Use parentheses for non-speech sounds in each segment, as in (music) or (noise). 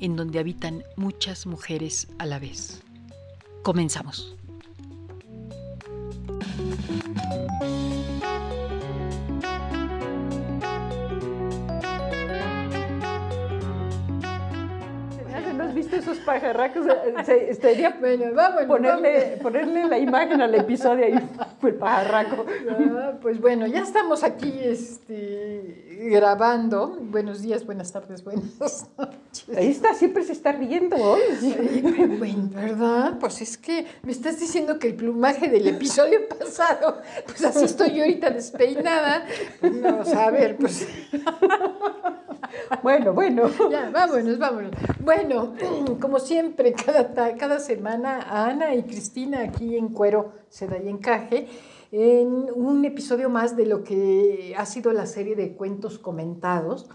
en donde habitan muchas mujeres a la vez. Comenzamos. visto esos pajarracos? Se, estaría bueno, vamos, ponerle, ponerle la imagen al episodio ahí, el pajarraco. Ah, pues bueno, ya estamos aquí este, grabando. Buenos días, buenas tardes, buenas (laughs) noches. Ahí está, siempre se está riendo hoy. bueno, ¿verdad? Pues es que me estás diciendo que el plumaje del episodio (laughs) pasado, pues así estoy yo ahorita despeinada. Vamos a ver, pues... (laughs) Bueno, bueno. Ya, vámonos, vámonos. Bueno, como siempre, cada, cada semana, Ana y Cristina aquí en Cuero, Seda y Encaje, en un episodio más de lo que ha sido la serie de cuentos comentados.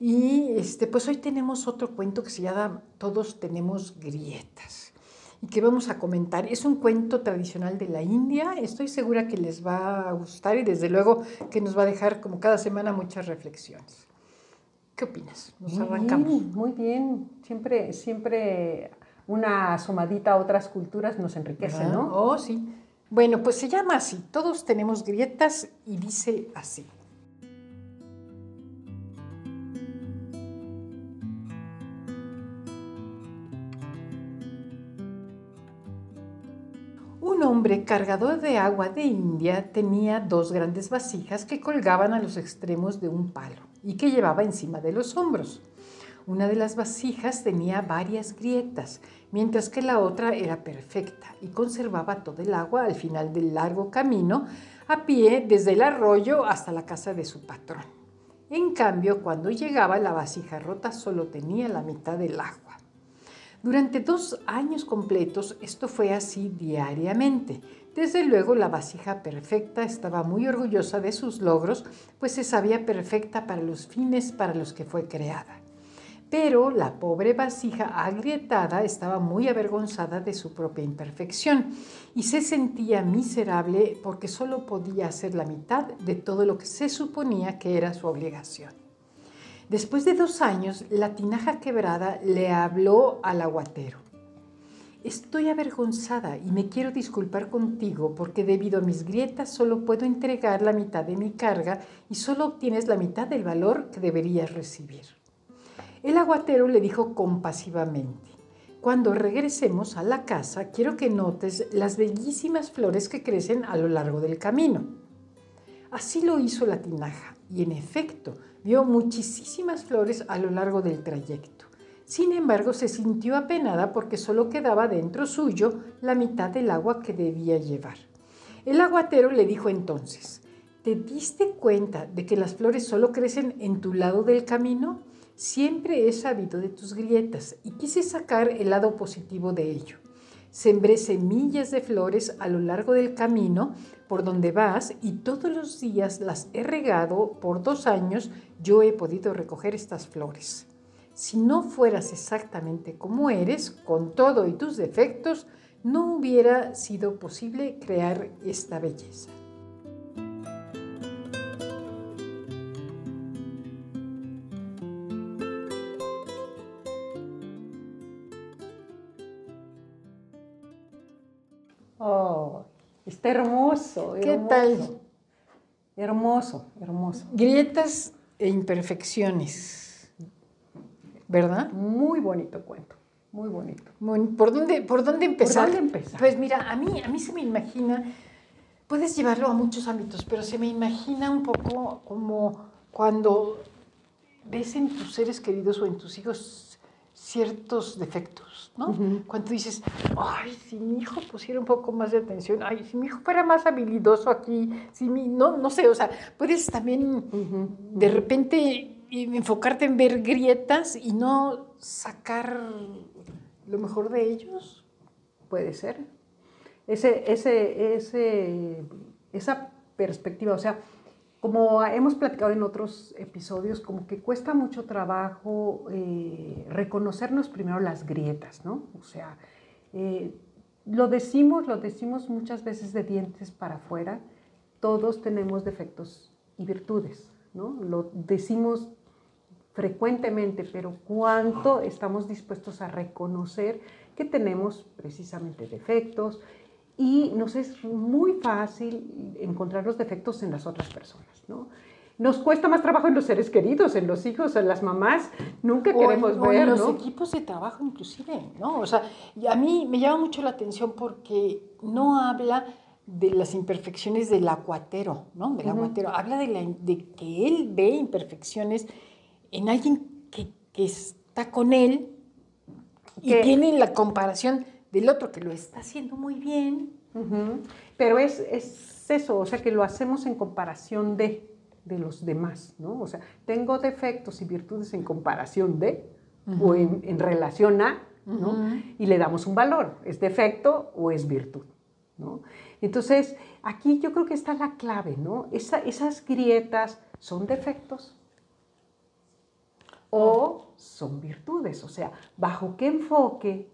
Y este, pues hoy tenemos otro cuento que se llama Todos tenemos grietas y que vamos a comentar. Es un cuento tradicional de la India, estoy segura que les va a gustar y desde luego que nos va a dejar como cada semana muchas reflexiones. ¿Qué opinas? Nos muy arrancamos. Bien, muy bien, siempre, siempre una asomadita a otras culturas nos enriquece, ¿no? Oh, sí. Bueno, pues se llama así, todos tenemos grietas y dice así. Un hombre cargador de agua de India tenía dos grandes vasijas que colgaban a los extremos de un palo y que llevaba encima de los hombros. Una de las vasijas tenía varias grietas, mientras que la otra era perfecta y conservaba todo el agua al final del largo camino a pie desde el arroyo hasta la casa de su patrón. En cambio, cuando llegaba la vasija rota solo tenía la mitad del agua. Durante dos años completos esto fue así diariamente, desde luego la vasija perfecta estaba muy orgullosa de sus logros, pues se sabía perfecta para los fines para los que fue creada. Pero la pobre vasija agrietada estaba muy avergonzada de su propia imperfección y se sentía miserable porque solo podía hacer la mitad de todo lo que se suponía que era su obligación. Después de dos años, la tinaja quebrada le habló al aguatero. Estoy avergonzada y me quiero disculpar contigo porque debido a mis grietas solo puedo entregar la mitad de mi carga y solo obtienes la mitad del valor que deberías recibir. El aguatero le dijo compasivamente, cuando regresemos a la casa quiero que notes las bellísimas flores que crecen a lo largo del camino. Así lo hizo la tinaja y en efecto vio muchísimas flores a lo largo del trayecto. Sin embargo, se sintió apenada porque solo quedaba dentro suyo la mitad del agua que debía llevar. El aguatero le dijo entonces, ¿te diste cuenta de que las flores solo crecen en tu lado del camino? Siempre he sabido de tus grietas y quise sacar el lado positivo de ello. Sembré semillas de flores a lo largo del camino por donde vas y todos los días las he regado por dos años. Yo he podido recoger estas flores. Si no fueras exactamente como eres, con todo y tus defectos, no hubiera sido posible crear esta belleza. Hermoso. ¿Qué tal? Hermoso, hermoso. Grietas e imperfecciones. ¿verdad? Muy bonito cuento. muy bonito. ¿Por dónde, por dónde empezar? ¿Por dónde empezar? Pues mira, a mí, a mí se me imagina, puedes llevarlo a muchos ámbitos, pero se me imagina un poco como cuando ves en tus seres queridos o en tus hijos ciertos defectos, ¿no? Cuando dices, ay, si mi hijo pusiera un poco más de atención, ay, si mi hijo fuera más habilidoso aquí, si mi, no, no sé, o sea, puedes también de repente enfocarte en ver grietas y no sacar lo mejor de ellos. Puede ser. Ese, ese, ese, esa perspectiva, o sea, como hemos platicado en otros episodios, como que cuesta mucho trabajo eh, reconocernos primero las grietas, ¿no? O sea, eh, lo decimos, lo decimos muchas veces de dientes para afuera, todos tenemos defectos y virtudes, ¿no? Lo decimos frecuentemente, pero cuánto estamos dispuestos a reconocer que tenemos precisamente defectos, y nos es muy fácil encontrar los defectos en las otras personas, ¿no? Nos cuesta más trabajo en los seres queridos, en los hijos, en las mamás, nunca queremos ver, en los equipos de trabajo inclusive, ¿no? O sea, a mí me llama mucho la atención porque no habla de las imperfecciones del acuatero, ¿no? Del aguatero. Habla de, la, de, que él ve imperfecciones en alguien que, que está con él y tiene la comparación del otro que lo está haciendo muy bien. Pero es, es, eso, o sea, que lo hacemos en comparación de, de los demás, ¿no? O sea, tengo defectos y virtudes en comparación de o en, en, relación a, ¿no? Y le damos un valor, ¿es defecto o es virtud? ¿no? Entonces, aquí yo creo que está la clave, ¿no? Esa, esas grietas son defectos o son virtudes, o sea, bajo qué enfoque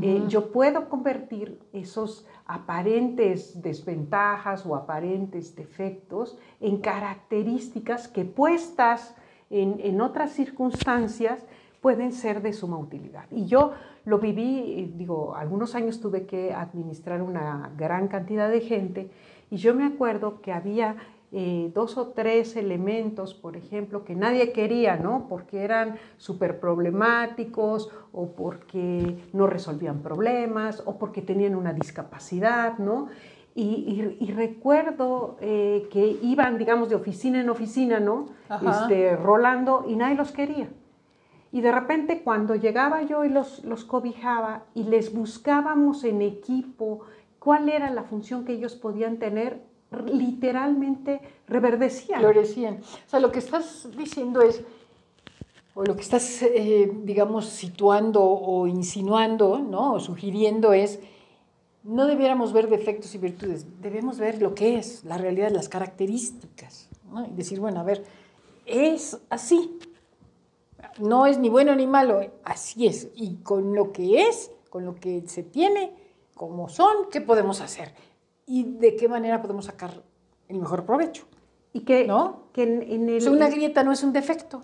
eh, yo puedo convertir esos aparentes desventajas o aparentes defectos en características que puestas en, otras circunstancias pueden ser de suma utilidad. Y yo lo viví, eh, digo, algunos años tuve que administrar una gran cantidad de gente y yo me acuerdo que había eh, dos o tres elementos, por ejemplo, que nadie quería, ¿no? Porque eran súper problemáticos o porque no resolvían problemas o porque tenían una discapacidad, ¿no? Y, recuerdo eh, que iban, digamos, de oficina en oficina, ¿no? Este, rolando y nadie los quería. Y de repente cuando llegaba yo y los, los cobijaba y les buscábamos en equipo cuál era la función que ellos podían tener, literalmente reverdecían. Florecían. O sea, lo que estás diciendo es, o lo que estás, eh, digamos, situando o insinuando, ¿no? O sugiriendo es, no debiéramos ver defectos y virtudes, debemos ver lo que es, la realidad, las características. ¿no? Y decir, bueno, a ver, es así. No es ni bueno ni malo, así es. Y con lo que es, con lo que se tiene, como son, ¿qué podemos hacer? Y de qué manera podemos sacar el mejor provecho. Y que, ¿no? que en, el, una grieta no es un defecto.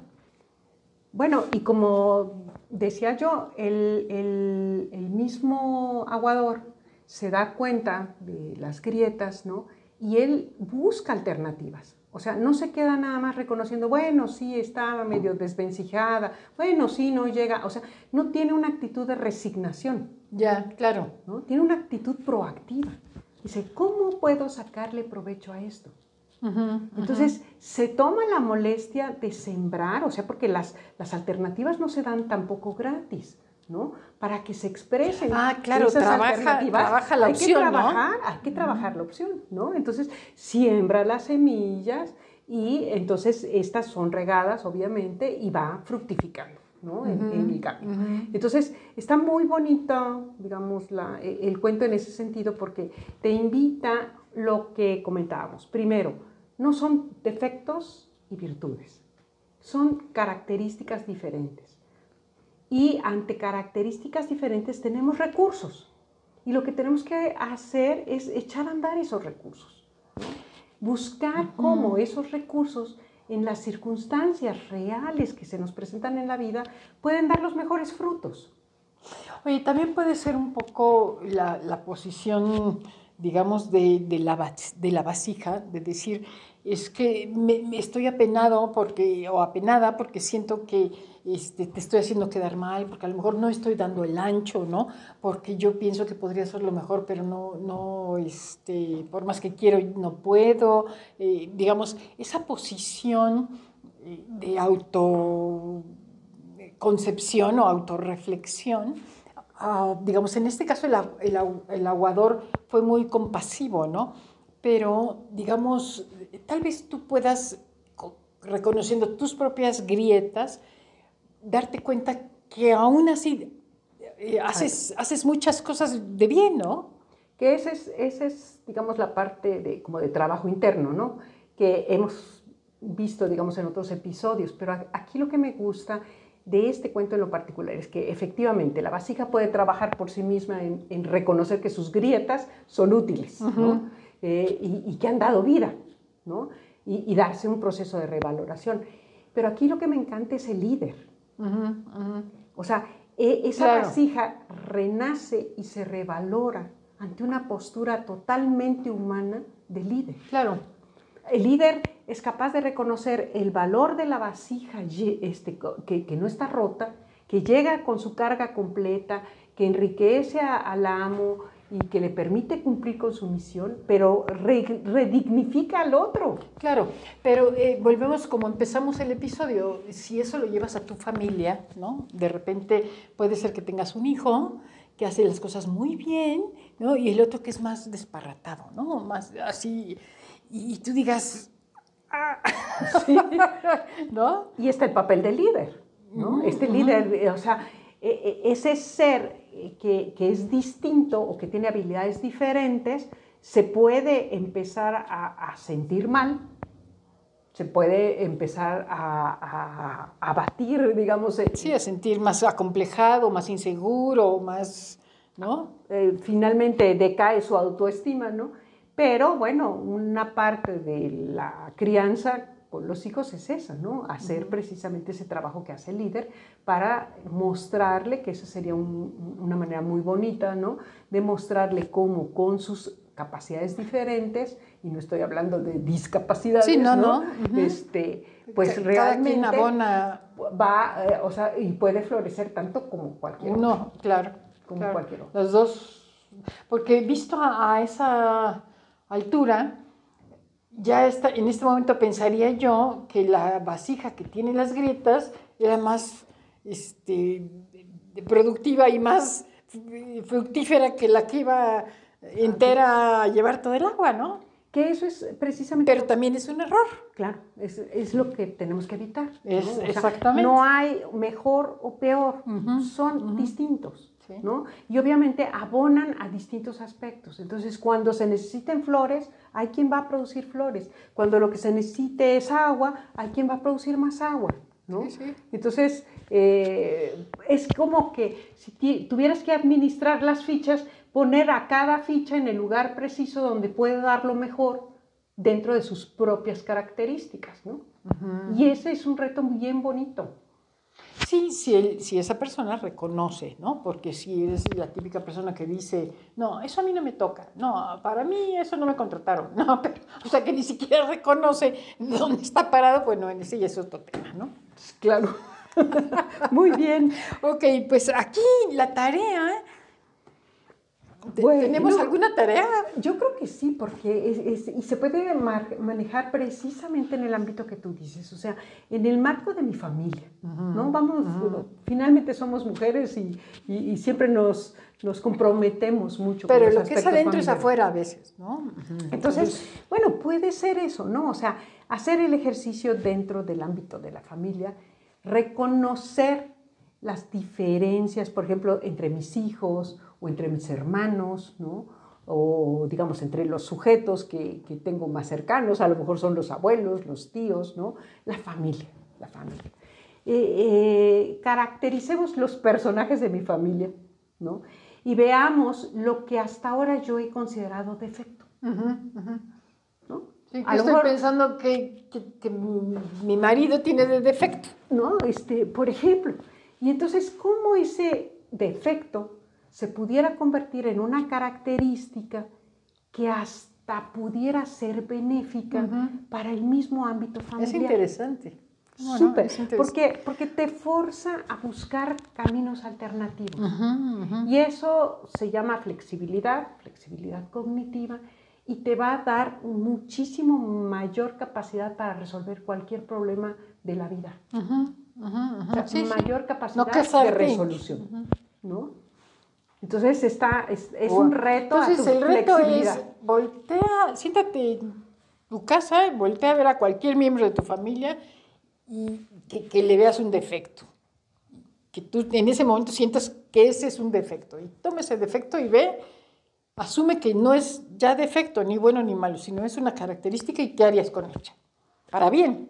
Bueno, y como decía yo, el, el, mismo aguador se da cuenta de las grietas, ¿no? Y él busca alternativas. O sea, no se queda nada más reconociendo, bueno, sí, está medio desvencijada, bueno, sí, no llega. O sea, no tiene una actitud de resignación. Ya, claro. ¿no? Tiene una actitud proactiva. Dice, ¿cómo puedo sacarle provecho a esto? Entonces, se toma la molestia de sembrar, o sea, porque las, las alternativas no se dan tampoco gratis, ¿no? Para que se expresen. Ah, claro, trabaja, trabaja la hay opción, que trabajar, Hay que trabajar la opción, ¿no? Entonces, siembra las semillas y entonces estas son regadas, obviamente, y va fructificando. ¿No? en, el camino. Entonces, está muy bonito, digamos, la, e, el cuento en ese sentido porque te invita lo que comentábamos. Primero, no son defectos y virtudes, son características diferentes. Y ante características diferentes tenemos recursos. Y lo que tenemos que hacer es echar a andar esos recursos. Buscar cómo esos recursos en las circunstancias reales que se nos presentan en la vida, pueden dar los mejores frutos. Oye, también puede ser un poco la, posición, digamos, de, la, de la vasija, de decir, es que me, estoy apenado porque, o apenada porque siento que este, te estoy haciendo quedar mal, porque a lo mejor no estoy dando el ancho, ¿no? Porque yo pienso que podría ser lo mejor, pero no, no este, por más que quiero, no puedo. Eh, digamos, esa posición eh, de autoconcepción o autorreflexión, ah, digamos, en este caso el, el aguador fue muy compasivo, ¿no? pero digamos, tal vez tú puedas, reconociendo tus propias grietas, darte cuenta que aún así eh, haces, haces muchas cosas de bien, ¿no? Que esa es, ese es, digamos, la parte de, como de trabajo interno, ¿no? Que hemos visto, digamos, en otros episodios, pero aquí lo que me gusta de este cuento en lo particular es que efectivamente la vasija puede trabajar por sí misma en, reconocer que sus grietas son útiles, ¿no? Eh, y, que han dado vida, ¿no? Y, darse un proceso de revaloración. Pero aquí lo que me encanta es el líder. O sea, e, esa vasija renace y se revalora ante una postura totalmente humana de líder. Claro. El líder es capaz de reconocer el valor de la vasija este, que, no está rota, que llega con su carga completa, que enriquece al amo, y que le permite cumplir con su misión, pero redignifica al otro. Claro, pero eh, volvemos como empezamos el episodio, si eso lo llevas a tu familia, ¿no? De repente puede ser que tengas un hijo que hace las cosas muy bien, ¿no? Y el otro que es más desparratado, ¿no? Más así, y, tú digas, ah". (laughs) ¿no? Y está el papel del líder, ¿no? este líder, o sea, e, e, ese ser que, es distinto o que tiene habilidades diferentes, se puede empezar a, sentir mal, se puede empezar a, a, batir, digamos. Eh, sí, a sentir más acomplejado, más inseguro, más, ¿no? Eh, finalmente decae su autoestima, ¿no? Pero bueno, una parte de la crianza con los hijos es esa, ¿no? Hacer precisamente ese trabajo que hace el líder para mostrarle, que esa sería una manera muy bonita, ¿no? De mostrarle cómo con sus capacidades diferentes, y no estoy hablando de discapacidades, sí, no, ¿no? este, pues realmente abona... va, eh, o sea, y puede florecer tanto como cualquier No, claro. Como cualquier otro. Los dos, porque visto a esa altura, ya está, en este momento pensaría yo que la vasija que tiene las grietas era más este, productiva y más fructífera que la que iba entera a llevar todo el agua, ¿no? Que eso es precisamente... Pero también es un error. Claro, es, es lo que tenemos que evitar. Es, exactamente. no hay mejor o peor, son distintos. ¿No? Y obviamente abonan a distintos aspectos. Entonces, cuando se necesiten flores, hay quien va a producir flores. Cuando lo que se necesite es agua, hay quien va a producir más agua. ¿no? Entonces, eh, es como que si tuvieras que administrar las fichas, poner a cada ficha en el lugar preciso donde puede dar lo mejor dentro de sus propias características. ¿no? Y ese es un reto bien bonito. Sí, si, si esa persona reconoce, ¿no? Porque si eres la típica persona que dice, no, eso a mí no me toca, no, para mí eso no me contrataron, (laughs) no, pero, o sea, que ni siquiera reconoce dónde está parado, bueno, en ese ya es otro tema, ¿no? Claro. (laughs) Muy bien. ok, pues aquí la tarea ¿Tenemos alguna tarea? Yo creo que sí, porque y se puede manejar precisamente en el ámbito que tú dices, o sea, en el marco de mi familia, ¿no? Vamos, finalmente somos mujeres y, siempre nos, nos comprometemos mucho. Pero lo que es adentro es afuera a veces, ¿no? Entonces, bueno, puede ser eso, ¿no? O sea, hacer el ejercicio dentro del ámbito de la familia, reconocer las diferencias, por ejemplo, entre mis hijos o entre mis hermanos, ¿no? o digamos entre los sujetos que, que, tengo más cercanos, a lo mejor son los abuelos, los tíos, ¿no? la familia, la familia. Eh, eh, caractericemos los personajes de mi familia ¿no? y veamos lo que hasta ahora yo he considerado defecto. ¿no? estoy pensando que, que, mi marido tiene de defecto. ¿no? Este, por ejemplo, y entonces, ¿cómo ese defecto se pudiera convertir en una característica que hasta pudiera ser benéfica para el mismo ámbito familiar. Es interesante. Súper, porque, porque te forza a buscar caminos alternativos. Y eso se llama flexibilidad, flexibilidad cognitiva, y te va a dar muchísimo mayor capacidad para resolver cualquier problema de la vida. mayor capacidad de resolución. ¿no? Entonces está, es, un reto. Entonces el reto es voltea, siéntate en tu casa, voltea a ver a cualquier miembro de tu familia y que, le veas un defecto. Que tú en ese momento sientas que ese es un defecto. Y toma ese defecto y ve, asume que no es ya defecto, ni bueno ni malo, sino es una característica y qué harías con ella. Para bien.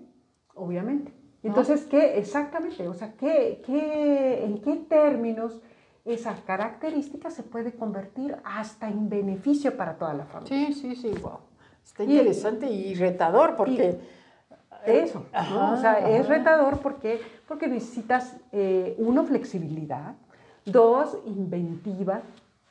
Obviamente. Entonces, ¿qué exactamente? O sea, ¿qué, qué, ¿en qué términos esa característica se puede convertir hasta en beneficio para toda la familia? Sí, sí, sí, wow. Está interesante y, retador porque eso, o sea, es retador porque, porque necesitas, eh, uno, flexibilidad, dos, inventiva,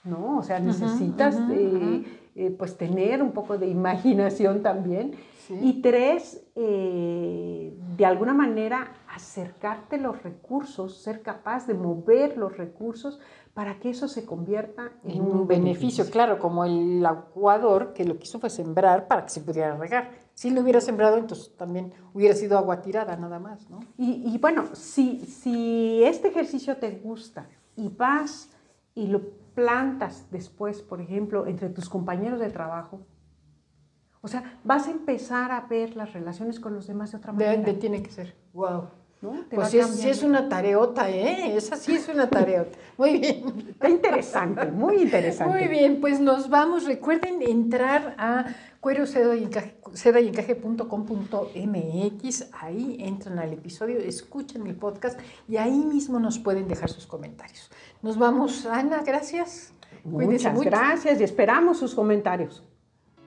¿no? O sea, necesitas eh, eh, pues tener un poco de imaginación también. Y tres, de alguna manera acercarte los recursos, ser capaz de mover los recursos para que eso se convierta en, un, beneficio. Claro, como el aguador que lo que hizo fue sembrar para que se pudiera regar. Si lo hubiera sembrado, entonces también hubiera sido agua tirada nada más, ¿no? Y, bueno, si, si este ejercicio te gusta y vas y lo plantas después, por ejemplo, entre tus compañeros de trabajo, o sea, vas a empezar a ver las relaciones con los demás de otra manera. De, tiene que ser. Wow. Pues sí es, una tareota, ¿eh? Esa sí es una tareota. Muy bien. Está interesante, muy interesante. Muy bien, pues nos vamos. Recuerden entrar a cuero seda y encaje.com.mx. Ahí entran al episodio, escuchan el podcast y ahí mismo nos pueden dejar sus comentarios. Nos vamos, Ana, gracias. Muchas gracias y esperamos sus comentarios.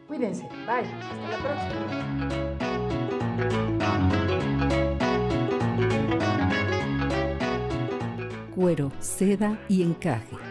Cuídense. Bye. Hasta la próxima. Cuero, seda y encaje.